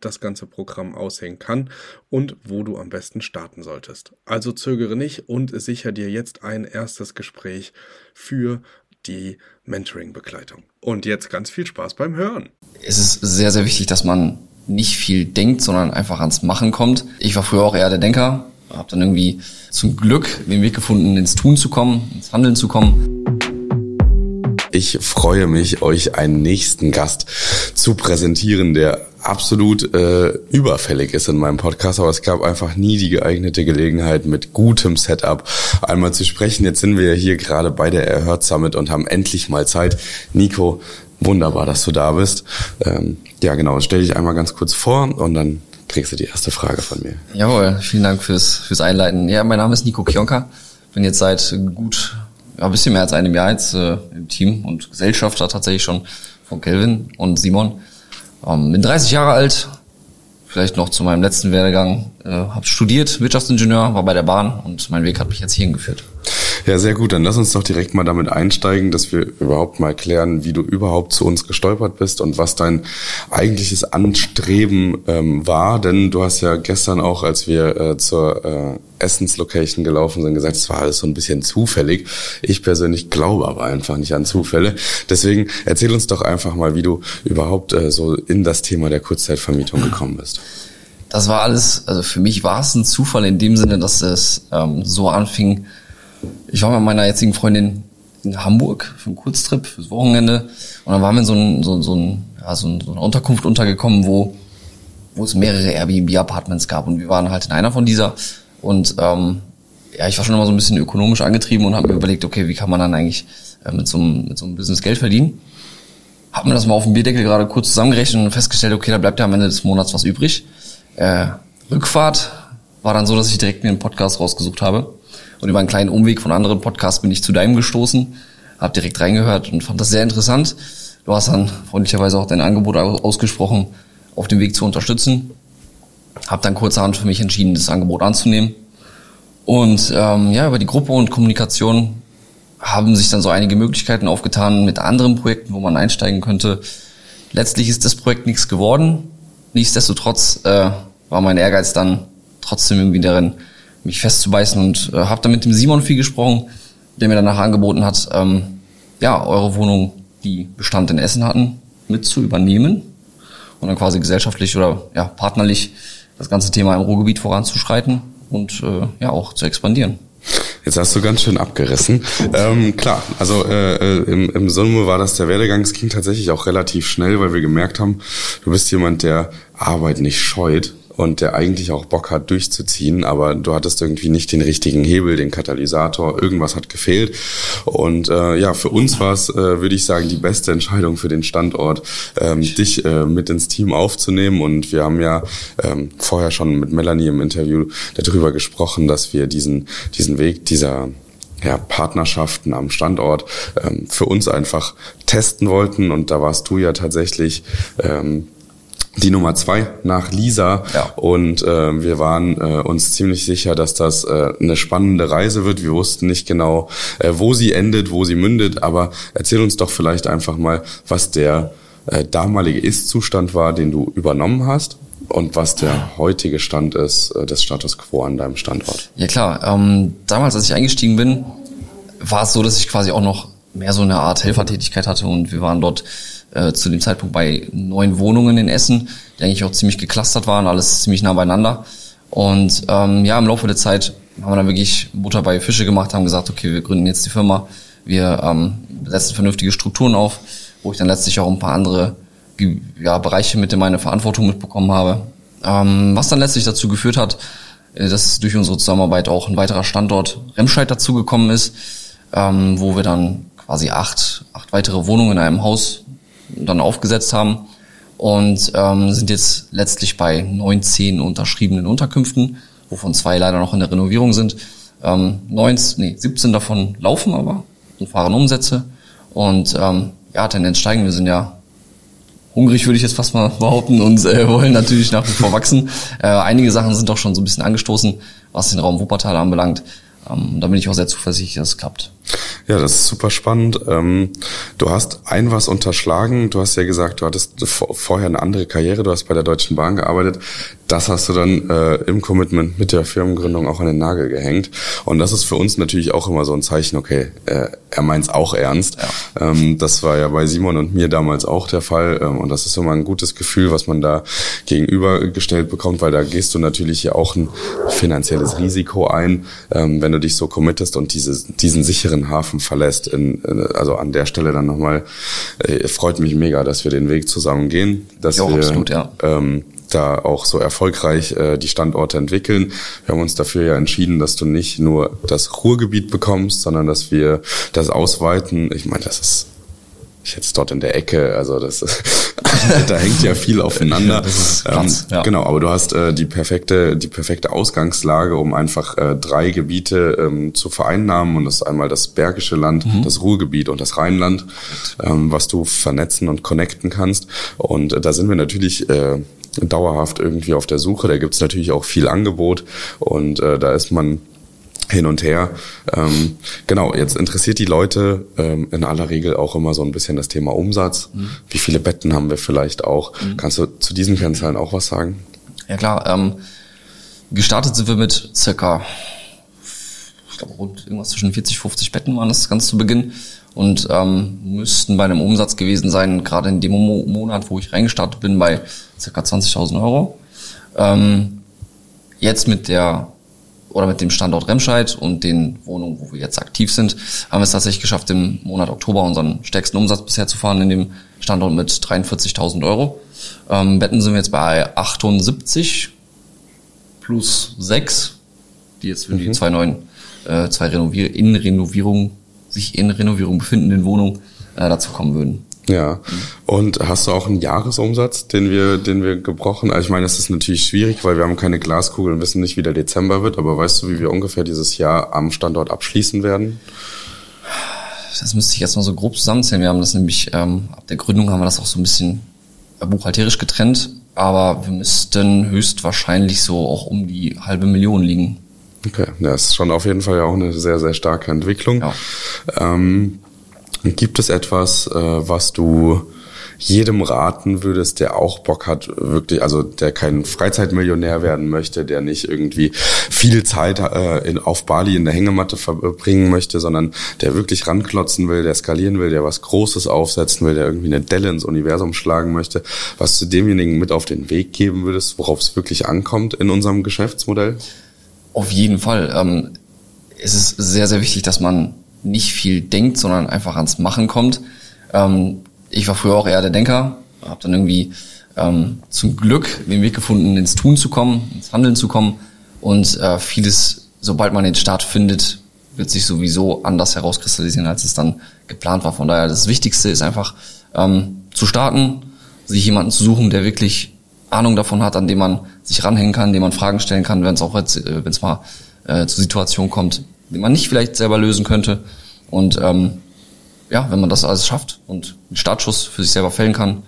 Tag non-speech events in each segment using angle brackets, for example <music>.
das ganze Programm aussehen kann und wo du am besten starten solltest. Also zögere nicht und sicher dir jetzt ein erstes Gespräch für die Mentoring-Begleitung. Und jetzt ganz viel Spaß beim Hören. Es ist sehr, sehr wichtig, dass man nicht viel denkt, sondern einfach ans Machen kommt. Ich war früher auch eher der Denker, habe dann irgendwie zum Glück den Weg gefunden, ins Tun zu kommen, ins Handeln zu kommen. Ich freue mich, euch einen nächsten Gast zu präsentieren, der absolut äh, überfällig ist in meinem Podcast, aber es gab einfach nie die geeignete Gelegenheit, mit gutem Setup einmal zu sprechen. Jetzt sind wir hier gerade bei der Erhört Summit und haben endlich mal Zeit. Nico, wunderbar, dass du da bist. Ähm, ja, genau, stell dich einmal ganz kurz vor und dann kriegst du die erste Frage von mir. Jawohl, vielen Dank fürs, fürs Einleiten. Ja, mein Name ist Nico Kionka. Bin jetzt seit gut, ja, ein bisschen mehr als einem Jahr jetzt äh, im Team und Gesellschafter tatsächlich schon von Kelvin und Simon. Ähm, bin 30 Jahre alt, vielleicht noch zu meinem letzten Werdegang, äh, habe studiert, Wirtschaftsingenieur, war bei der Bahn und mein Weg hat mich jetzt hierhin geführt. Ja, sehr gut. Dann lass uns doch direkt mal damit einsteigen, dass wir überhaupt mal klären, wie du überhaupt zu uns gestolpert bist und was dein eigentliches Anstreben ähm, war. Denn du hast ja gestern auch, als wir äh, zur äh, Essenslocation gelaufen sind, gesagt, es war alles so ein bisschen zufällig. Ich persönlich glaube aber einfach nicht an Zufälle. Deswegen erzähl uns doch einfach mal, wie du überhaupt äh, so in das Thema der Kurzzeitvermietung gekommen bist. Das war alles, also für mich war es ein Zufall in dem Sinne, dass es ähm, so anfing, ich war mit meiner jetzigen Freundin in Hamburg für einen Kurztrip, fürs Wochenende. Und dann waren wir in so, ein, so, so, ein, ja, so, ein, so eine Unterkunft untergekommen, wo, wo es mehrere Airbnb-Apartments gab. Und wir waren halt in einer von dieser. Und ähm, ja, ich war schon immer so ein bisschen ökonomisch angetrieben und habe mir überlegt, okay, wie kann man dann eigentlich äh, mit, so einem, mit so einem Business Geld verdienen? Hab mir das mal auf dem Bierdeckel gerade kurz zusammengerechnet und festgestellt, okay, da bleibt ja am Ende des Monats was übrig. Äh, Rückfahrt war dann so, dass ich direkt mir einen Podcast rausgesucht habe und über einen kleinen Umweg von anderen Podcasts bin ich zu deinem gestoßen, habe direkt reingehört und fand das sehr interessant. Du hast dann freundlicherweise auch dein Angebot ausgesprochen, auf dem Weg zu unterstützen. Habe dann kurzerhand für mich entschieden, das Angebot anzunehmen. Und ähm, ja, über die Gruppe und Kommunikation haben sich dann so einige Möglichkeiten aufgetan mit anderen Projekten, wo man einsteigen könnte. Letztlich ist das Projekt nichts geworden. Nichtsdestotrotz äh, war mein Ehrgeiz dann trotzdem irgendwie darin, mich festzubeißen und äh, habe dann mit dem Simon viel gesprochen, der mir danach angeboten hat, ähm, ja, eure Wohnung, die Bestand in Essen hatten, mit zu übernehmen und dann quasi gesellschaftlich oder ja, partnerlich das ganze Thema im Ruhrgebiet voranzuschreiten und äh, ja auch zu expandieren. Jetzt hast du ganz schön abgerissen. Ähm, klar, also äh, äh, im, im Summe war das der Werdegang. Es ging tatsächlich auch relativ schnell, weil wir gemerkt haben, du bist jemand, der Arbeit nicht scheut und der eigentlich auch Bock hat durchzuziehen, aber du hattest irgendwie nicht den richtigen Hebel, den Katalysator, irgendwas hat gefehlt. Und äh, ja, für uns war es, äh, würde ich sagen, die beste Entscheidung für den Standort, ähm, dich äh, mit ins Team aufzunehmen. Und wir haben ja ähm, vorher schon mit Melanie im Interview darüber gesprochen, dass wir diesen, diesen Weg dieser ja, Partnerschaften am Standort ähm, für uns einfach testen wollten. Und da warst du ja tatsächlich ähm, die Nummer zwei nach Lisa. Ja. Und äh, wir waren äh, uns ziemlich sicher, dass das äh, eine spannende Reise wird. Wir wussten nicht genau, äh, wo sie endet, wo sie mündet. Aber erzähl uns doch vielleicht einfach mal, was der äh, damalige Ist-Zustand war, den du übernommen hast und was der heutige Stand ist äh, des Status quo an deinem Standort. Ja klar, ähm, damals, als ich eingestiegen bin, war es so, dass ich quasi auch noch mehr so eine Art Helfertätigkeit hatte und wir waren dort äh, zu dem Zeitpunkt bei neun Wohnungen in Essen, die eigentlich auch ziemlich geklustert waren, alles ziemlich nah beieinander. Und ähm, ja, im Laufe der Zeit haben wir dann wirklich Butter bei Fische gemacht, haben gesagt, okay, wir gründen jetzt die Firma, wir ähm, setzen vernünftige Strukturen auf, wo ich dann letztlich auch ein paar andere ja, Bereiche mit in meine Verantwortung mitbekommen habe. Ähm, was dann letztlich dazu geführt hat, äh, dass durch unsere Zusammenarbeit auch ein weiterer Standort Remscheid dazugekommen ist, ähm, wo wir dann quasi acht, acht weitere Wohnungen in einem Haus dann aufgesetzt haben. und ähm, sind jetzt letztlich bei 19 unterschriebenen Unterkünften, wovon zwei leider noch in der Renovierung sind. Ähm, 19, nee, 17 davon laufen aber und fahren Umsätze. Und ähm, ja, Tendenz steigen. Wir sind ja hungrig, würde ich jetzt fast mal behaupten, und äh, <laughs> wollen natürlich nach wie vor wachsen. Äh, einige Sachen sind doch schon so ein bisschen angestoßen, was den Raum Wuppertal anbelangt. Ähm, da bin ich auch sehr zuversichtlich, dass es klappt. Ja, das ist super spannend. Ähm, du hast ein was unterschlagen. Du hast ja gesagt, du hattest vorher eine andere Karriere. Du hast bei der Deutschen Bahn gearbeitet. Das hast du dann äh, im Commitment mit der Firmengründung auch an den Nagel gehängt. Und das ist für uns natürlich auch immer so ein Zeichen, okay, äh, er meint's auch ernst. Ja. Ähm, das war ja bei Simon und mir damals auch der Fall. Ähm, und das ist immer ein gutes Gefühl, was man da gegenübergestellt bekommt, weil da gehst du natürlich ja auch ein finanzielles Risiko ein, ähm, wenn du dich so committest und diese, diesen sicheren Hafen verlässt. In, in, also an der Stelle dann nochmal, äh, freut mich mega, dass wir den Weg zusammen gehen, dass ja, wir absolut, ja. ähm, da auch so erfolgreich äh, die Standorte entwickeln. Wir haben uns dafür ja entschieden, dass du nicht nur das Ruhrgebiet bekommst, sondern dass wir das ausweiten. Ich meine, das ist ich jetzt dort in der Ecke, also das ist, <laughs> da hängt ja viel aufeinander. Ist Platz, ähm, ja. Genau, aber du hast äh, die perfekte, die perfekte Ausgangslage, um einfach äh, drei Gebiete ähm, zu vereinnahmen und das ist einmal das Bergische Land, mhm. das Ruhrgebiet und das Rheinland, ähm, was du vernetzen und connecten kannst. Und äh, da sind wir natürlich äh, dauerhaft irgendwie auf der Suche. Da gibt's natürlich auch viel Angebot und äh, da ist man hin und her. Ähm, genau, jetzt interessiert die Leute ähm, in aller Regel auch immer so ein bisschen das Thema Umsatz. Mhm. Wie viele Betten haben wir vielleicht auch? Mhm. Kannst du zu diesen Kennzahlen auch was sagen? Ja klar, ähm, gestartet sind wir mit circa, ich glaube rund irgendwas zwischen 40, 50 Betten waren das ganz zu Beginn und ähm, müssten bei einem Umsatz gewesen sein, gerade in dem Monat, wo ich reingestartet bin, bei circa 20.000 Euro. Ähm, jetzt mit der oder mit dem Standort Remscheid und den Wohnungen, wo wir jetzt aktiv sind, haben wir es tatsächlich geschafft, im Monat Oktober unseren stärksten Umsatz bisher zu fahren in dem Standort mit 43.000 Euro. Ähm, Betten sind wir jetzt bei 78 plus 6, die jetzt für mhm. die zwei neuen, äh, zwei Renovier in Renovierung, sich in Renovierung befindenden Wohnungen äh, dazu kommen würden. Ja. Und hast du auch einen Jahresumsatz, den wir, den wir gebrochen? Also ich meine, es ist natürlich schwierig, weil wir haben keine Glaskugel und wissen nicht, wie der Dezember wird. Aber weißt du, wie wir ungefähr dieses Jahr am Standort abschließen werden? Das müsste ich jetzt mal so grob zusammenzählen. Wir haben das nämlich ähm, ab der Gründung haben wir das auch so ein bisschen buchhalterisch getrennt, aber wir müssten höchstwahrscheinlich so auch um die halbe Million liegen. Okay, das ist schon auf jeden Fall ja auch eine sehr, sehr starke Entwicklung. Ja. Ähm, Gibt es etwas, äh, was du jedem raten würdest, der auch Bock hat, wirklich, also der kein Freizeitmillionär werden möchte, der nicht irgendwie viel Zeit äh, in, auf Bali in der Hängematte verbringen möchte, sondern der wirklich ranklotzen will, der skalieren will, der was Großes aufsetzen will, der irgendwie eine Delle ins Universum schlagen möchte, was du demjenigen mit auf den Weg geben würdest, worauf es wirklich ankommt in unserem Geschäftsmodell? Auf jeden Fall. Ähm, es ist sehr, sehr wichtig, dass man nicht viel denkt, sondern einfach ans Machen kommt. Ähm, ich war früher auch eher der Denker, habe dann irgendwie ähm, zum Glück den Weg gefunden, ins Tun zu kommen, ins Handeln zu kommen und äh, vieles, sobald man den Start findet, wird sich sowieso anders herauskristallisieren, als es dann geplant war. Von daher, das Wichtigste ist einfach ähm, zu starten, sich jemanden zu suchen, der wirklich Ahnung davon hat, an dem man sich ranhängen kann, dem man Fragen stellen kann, wenn es auch jetzt, äh, wenn es mal äh, zur Situation kommt, den man nicht vielleicht selber lösen könnte. Und ähm, ja, wenn man das alles schafft und einen Startschuss für sich selber fällen kann,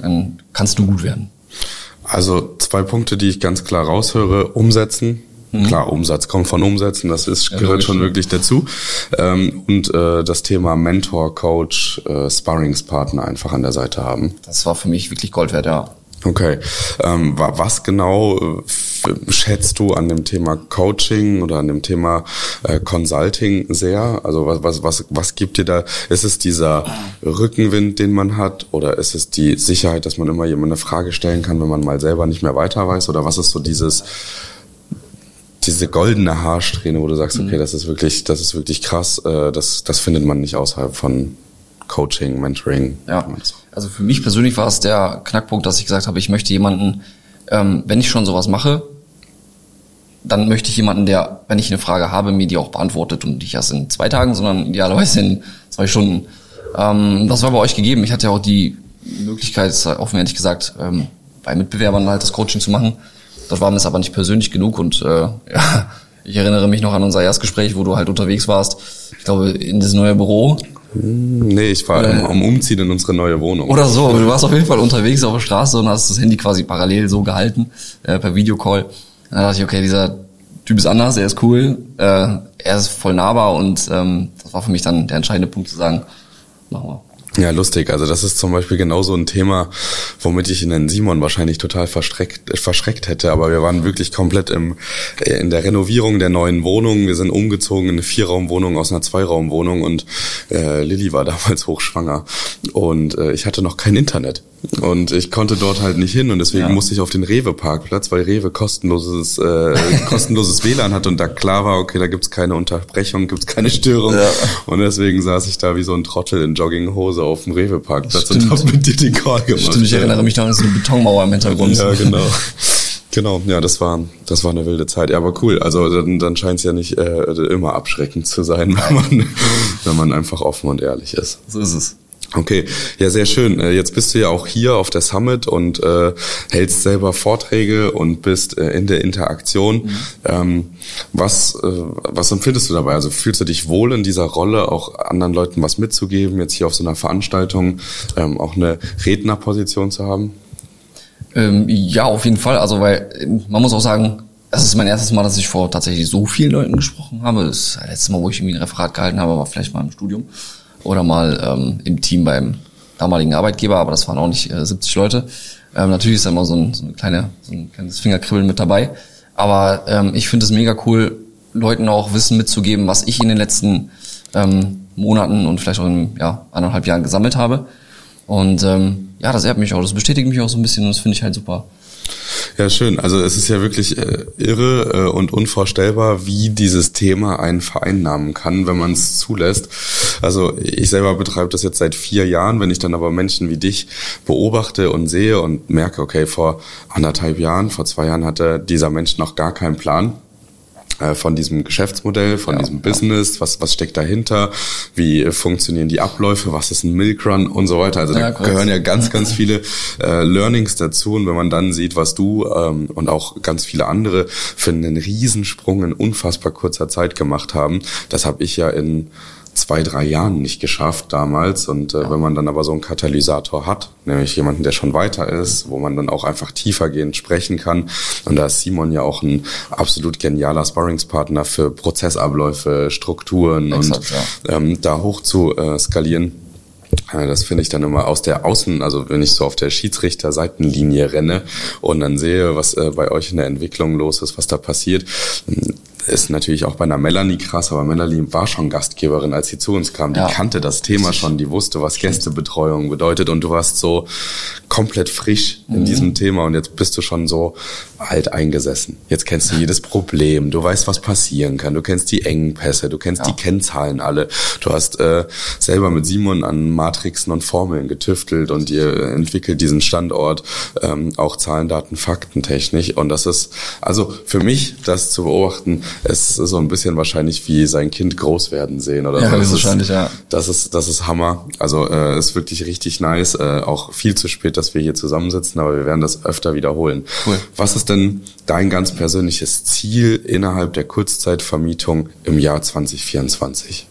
dann kannst du gut werden. Also zwei Punkte, die ich ganz klar raushöre. Umsetzen. Mhm. Klar, Umsatz kommt von Umsetzen, das ist, ja, gehört schon wirklich dazu. Ähm, und äh, das Thema Mentor, Coach, äh, Sparringspartner einfach an der Seite haben. Das war für mich wirklich Gold wert, ja. Okay. Ähm, was genau äh, schätzt du an dem Thema Coaching oder an dem Thema äh, Consulting sehr? Also was, was, was, was gibt dir da? Ist es dieser Rückenwind, den man hat? Oder ist es die Sicherheit, dass man immer jemand eine Frage stellen kann, wenn man mal selber nicht mehr weiter weiß? Oder was ist so dieses, diese goldene Haarsträhne, wo du sagst, okay, mhm. das ist wirklich, das ist wirklich krass, äh, das, das findet man nicht außerhalb von Coaching, Mentoring. Ja. Also für mich persönlich war es der Knackpunkt, dass ich gesagt habe, ich möchte jemanden, ähm, wenn ich schon sowas mache, dann möchte ich jemanden, der, wenn ich eine Frage habe, mir die auch beantwortet und nicht erst in zwei Tagen, sondern idealerweise in zwei Stunden. Ähm, das war bei euch gegeben. Ich hatte ja auch die Möglichkeit, offen ehrlich gesagt, ähm, bei Mitbewerbern halt das Coaching zu machen. Dort war mir es aber nicht persönlich genug und äh, <laughs> ja, ich erinnere mich noch an unser Erstgespräch, wo du halt unterwegs warst. Ich glaube, in das neue Büro. Nee, ich war äh, am Umziehen in unsere neue Wohnung. Oder so. Du warst auf jeden Fall unterwegs auf der Straße und hast das Handy quasi parallel so gehalten, äh, per Videocall. Dann dachte ich, okay, dieser Typ ist anders, er ist cool, äh, er ist voll nahbar und ähm, das war für mich dann der entscheidende Punkt zu sagen, machen wir. Ja, lustig. Also das ist zum Beispiel genauso ein Thema, womit ich in den Simon wahrscheinlich total verschreckt, verschreckt hätte. Aber wir waren wirklich komplett im, in der Renovierung der neuen Wohnung. Wir sind umgezogen in eine Vierraumwohnung aus einer Zweiraumwohnung und äh, Lilly war <laughs> damals hochschwanger. Und äh, ich hatte noch kein Internet. Und ich konnte dort halt nicht hin und deswegen ja. musste ich auf den Rewe-Parkplatz, weil Rewe kostenloses, äh, <laughs> kostenloses WLAN hat und da klar war, okay, da gibt's keine Unterbrechung, gibt's keine Störung. Ja. Und deswegen saß ich da wie so ein Trottel in Jogginghose auf dem Rewe-Parkplatz und hab mit dir den Call gemacht. Stimmt, ich erinnere mich noch an so eine Betonmauer im Hintergrund. Ja, genau. Genau, ja, das war das war eine wilde Zeit. Ja, aber cool. Also dann, dann scheint es ja nicht äh, immer abschreckend zu sein, <laughs> wenn man, wenn man einfach offen und ehrlich ist. So ist es. Okay, ja, sehr schön. Äh, jetzt bist du ja auch hier auf der Summit und äh, hältst selber Vorträge und bist äh, in der Interaktion. Mhm. Ähm, was, äh, was empfindest du dabei? Also fühlst du dich wohl in dieser Rolle, auch anderen Leuten was mitzugeben, jetzt hier auf so einer Veranstaltung ähm, auch eine Rednerposition zu haben? Ähm, ja, auf jeden Fall. Also, weil man muss auch sagen, das ist mein erstes Mal, dass ich vor tatsächlich so vielen Leuten gesprochen habe. Das ist das letzte Mal, wo ich irgendwie ein Referat gehalten habe, war vielleicht mal im Studium oder mal ähm, im Team beim damaligen Arbeitgeber, aber das waren auch nicht äh, 70 Leute. Ähm, natürlich ist da immer so ein, so, eine kleine, so ein kleines Fingerkribbeln mit dabei. Aber ähm, ich finde es mega cool, Leuten auch Wissen mitzugeben, was ich in den letzten ähm, Monaten und vielleicht auch in ja, anderthalb Jahren gesammelt habe. Und ähm, ja, das ehrt mich auch, das bestätigt mich auch so ein bisschen und das finde ich halt super. Ja, schön. Also es ist ja wirklich äh, irre äh, und unvorstellbar, wie dieses Thema einen vereinnahmen kann, wenn man es zulässt. Also ich selber betreibe das jetzt seit vier Jahren. Wenn ich dann aber Menschen wie dich beobachte und sehe und merke, okay, vor anderthalb Jahren, vor zwei Jahren hatte dieser Mensch noch gar keinen Plan äh, von diesem Geschäftsmodell, von ja, diesem Business, was, was steckt dahinter, wie funktionieren die Abläufe, was ist ein Milkrun und so weiter. Also da gehören ja ganz, ganz viele äh, Learnings dazu. Und wenn man dann sieht, was du ähm, und auch ganz viele andere für einen Riesensprung in unfassbar kurzer Zeit gemacht haben, das habe ich ja in zwei, drei Jahren nicht geschafft damals. Und äh, wenn man dann aber so einen Katalysator hat, nämlich jemanden, der schon weiter ist, wo man dann auch einfach tiefergehend sprechen kann. Und da ist Simon ja auch ein absolut genialer Sparringspartner für Prozessabläufe, Strukturen Exakt, und ja. ähm, da hoch zu äh, skalieren. Äh, das finde ich dann immer aus der Außen, also wenn ich so auf der Schiedsrichter-Seitenlinie renne und dann sehe, was äh, bei euch in der Entwicklung los ist, was da passiert, ist natürlich auch bei einer Melanie krass, aber Melanie war schon Gastgeberin, als sie zu uns kam. Die ja. kannte das Thema schon, die wusste, was Gästebetreuung bedeutet und du warst so komplett frisch in mhm. diesem Thema und jetzt bist du schon so alt eingesessen. Jetzt kennst du jedes Problem, du weißt, was passieren kann, du kennst die Engpässe, du kennst ja. die Kennzahlen alle. Du hast äh, selber mit Simon an Matrixen und Formeln getüftelt und ihr entwickelt diesen Standort ähm, auch Zahlen, Daten, Fakten technisch und das ist also für mich das zu beobachten es ist so ein bisschen wahrscheinlich wie sein Kind groß werden sehen oder ja, so. Das wahrscheinlich, ist, ja. Das ist, das ist Hammer. Also äh, ist wirklich richtig nice. Äh, auch viel zu spät, dass wir hier zusammensitzen, aber wir werden das öfter wiederholen. Cool. Was ist denn dein ganz persönliches Ziel innerhalb der Kurzzeitvermietung im Jahr 2024?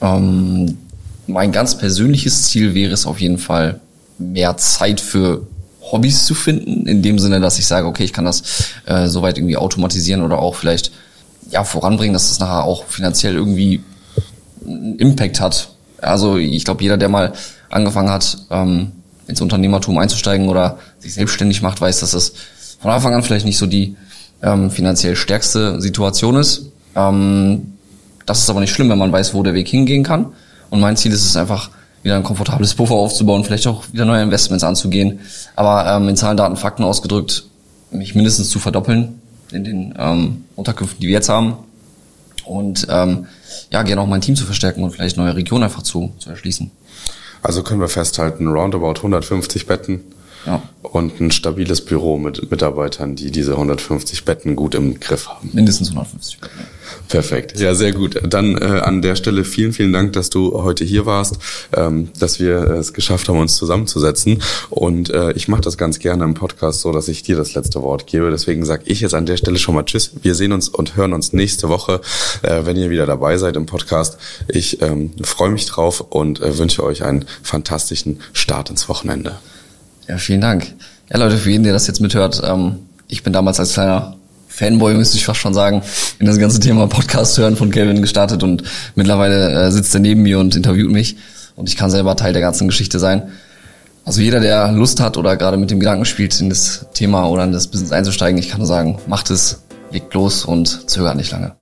Ähm, mein ganz persönliches Ziel wäre es auf jeden Fall, mehr Zeit für Hobbys zu finden, in dem Sinne, dass ich sage, okay, ich kann das äh, soweit irgendwie automatisieren oder auch vielleicht ja voranbringen, dass das nachher auch finanziell irgendwie einen Impact hat. Also ich glaube, jeder, der mal angefangen hat, ähm, ins Unternehmertum einzusteigen oder sich selbstständig macht, weiß, dass das von Anfang an vielleicht nicht so die ähm, finanziell stärkste Situation ist. Ähm, das ist aber nicht schlimm, wenn man weiß, wo der Weg hingehen kann. Und mein Ziel ist es einfach, wieder ein komfortables Puffer aufzubauen, vielleicht auch wieder neue Investments anzugehen. Aber ähm, in Zahlen, Daten, Fakten ausgedrückt, mich mindestens zu verdoppeln in den ähm, Unterkünften, die wir jetzt haben. Und ähm, ja, gerne auch mein Team zu verstärken und vielleicht neue Regionen einfach zu, zu erschließen. Also können wir festhalten, roundabout 150 Betten ja. und ein stabiles Büro mit Mitarbeitern, die diese 150 Betten gut im Griff haben. Mindestens 150 Betten. Perfekt. Ja, sehr gut. Dann äh, an der Stelle vielen, vielen Dank, dass du heute hier warst, ähm, dass wir es geschafft haben, uns zusammenzusetzen. Und äh, ich mache das ganz gerne im Podcast so, dass ich dir das letzte Wort gebe. Deswegen sage ich jetzt an der Stelle schon mal Tschüss. Wir sehen uns und hören uns nächste Woche, äh, wenn ihr wieder dabei seid im Podcast. Ich ähm, freue mich drauf und äh, wünsche euch einen fantastischen Start ins Wochenende. Ja, vielen Dank. Ja, Leute, für jeden, der das jetzt mithört, ähm, ich bin damals als kleiner Fanboy, müsste ich fast schon sagen, in das ganze Thema Podcast hören von Kevin gestartet und mittlerweile äh, sitzt er neben mir und interviewt mich und ich kann selber Teil der ganzen Geschichte sein. Also jeder, der Lust hat oder gerade mit dem Gedanken spielt, in das Thema oder in das Business einzusteigen, ich kann nur sagen, macht es, legt los und zögert nicht lange.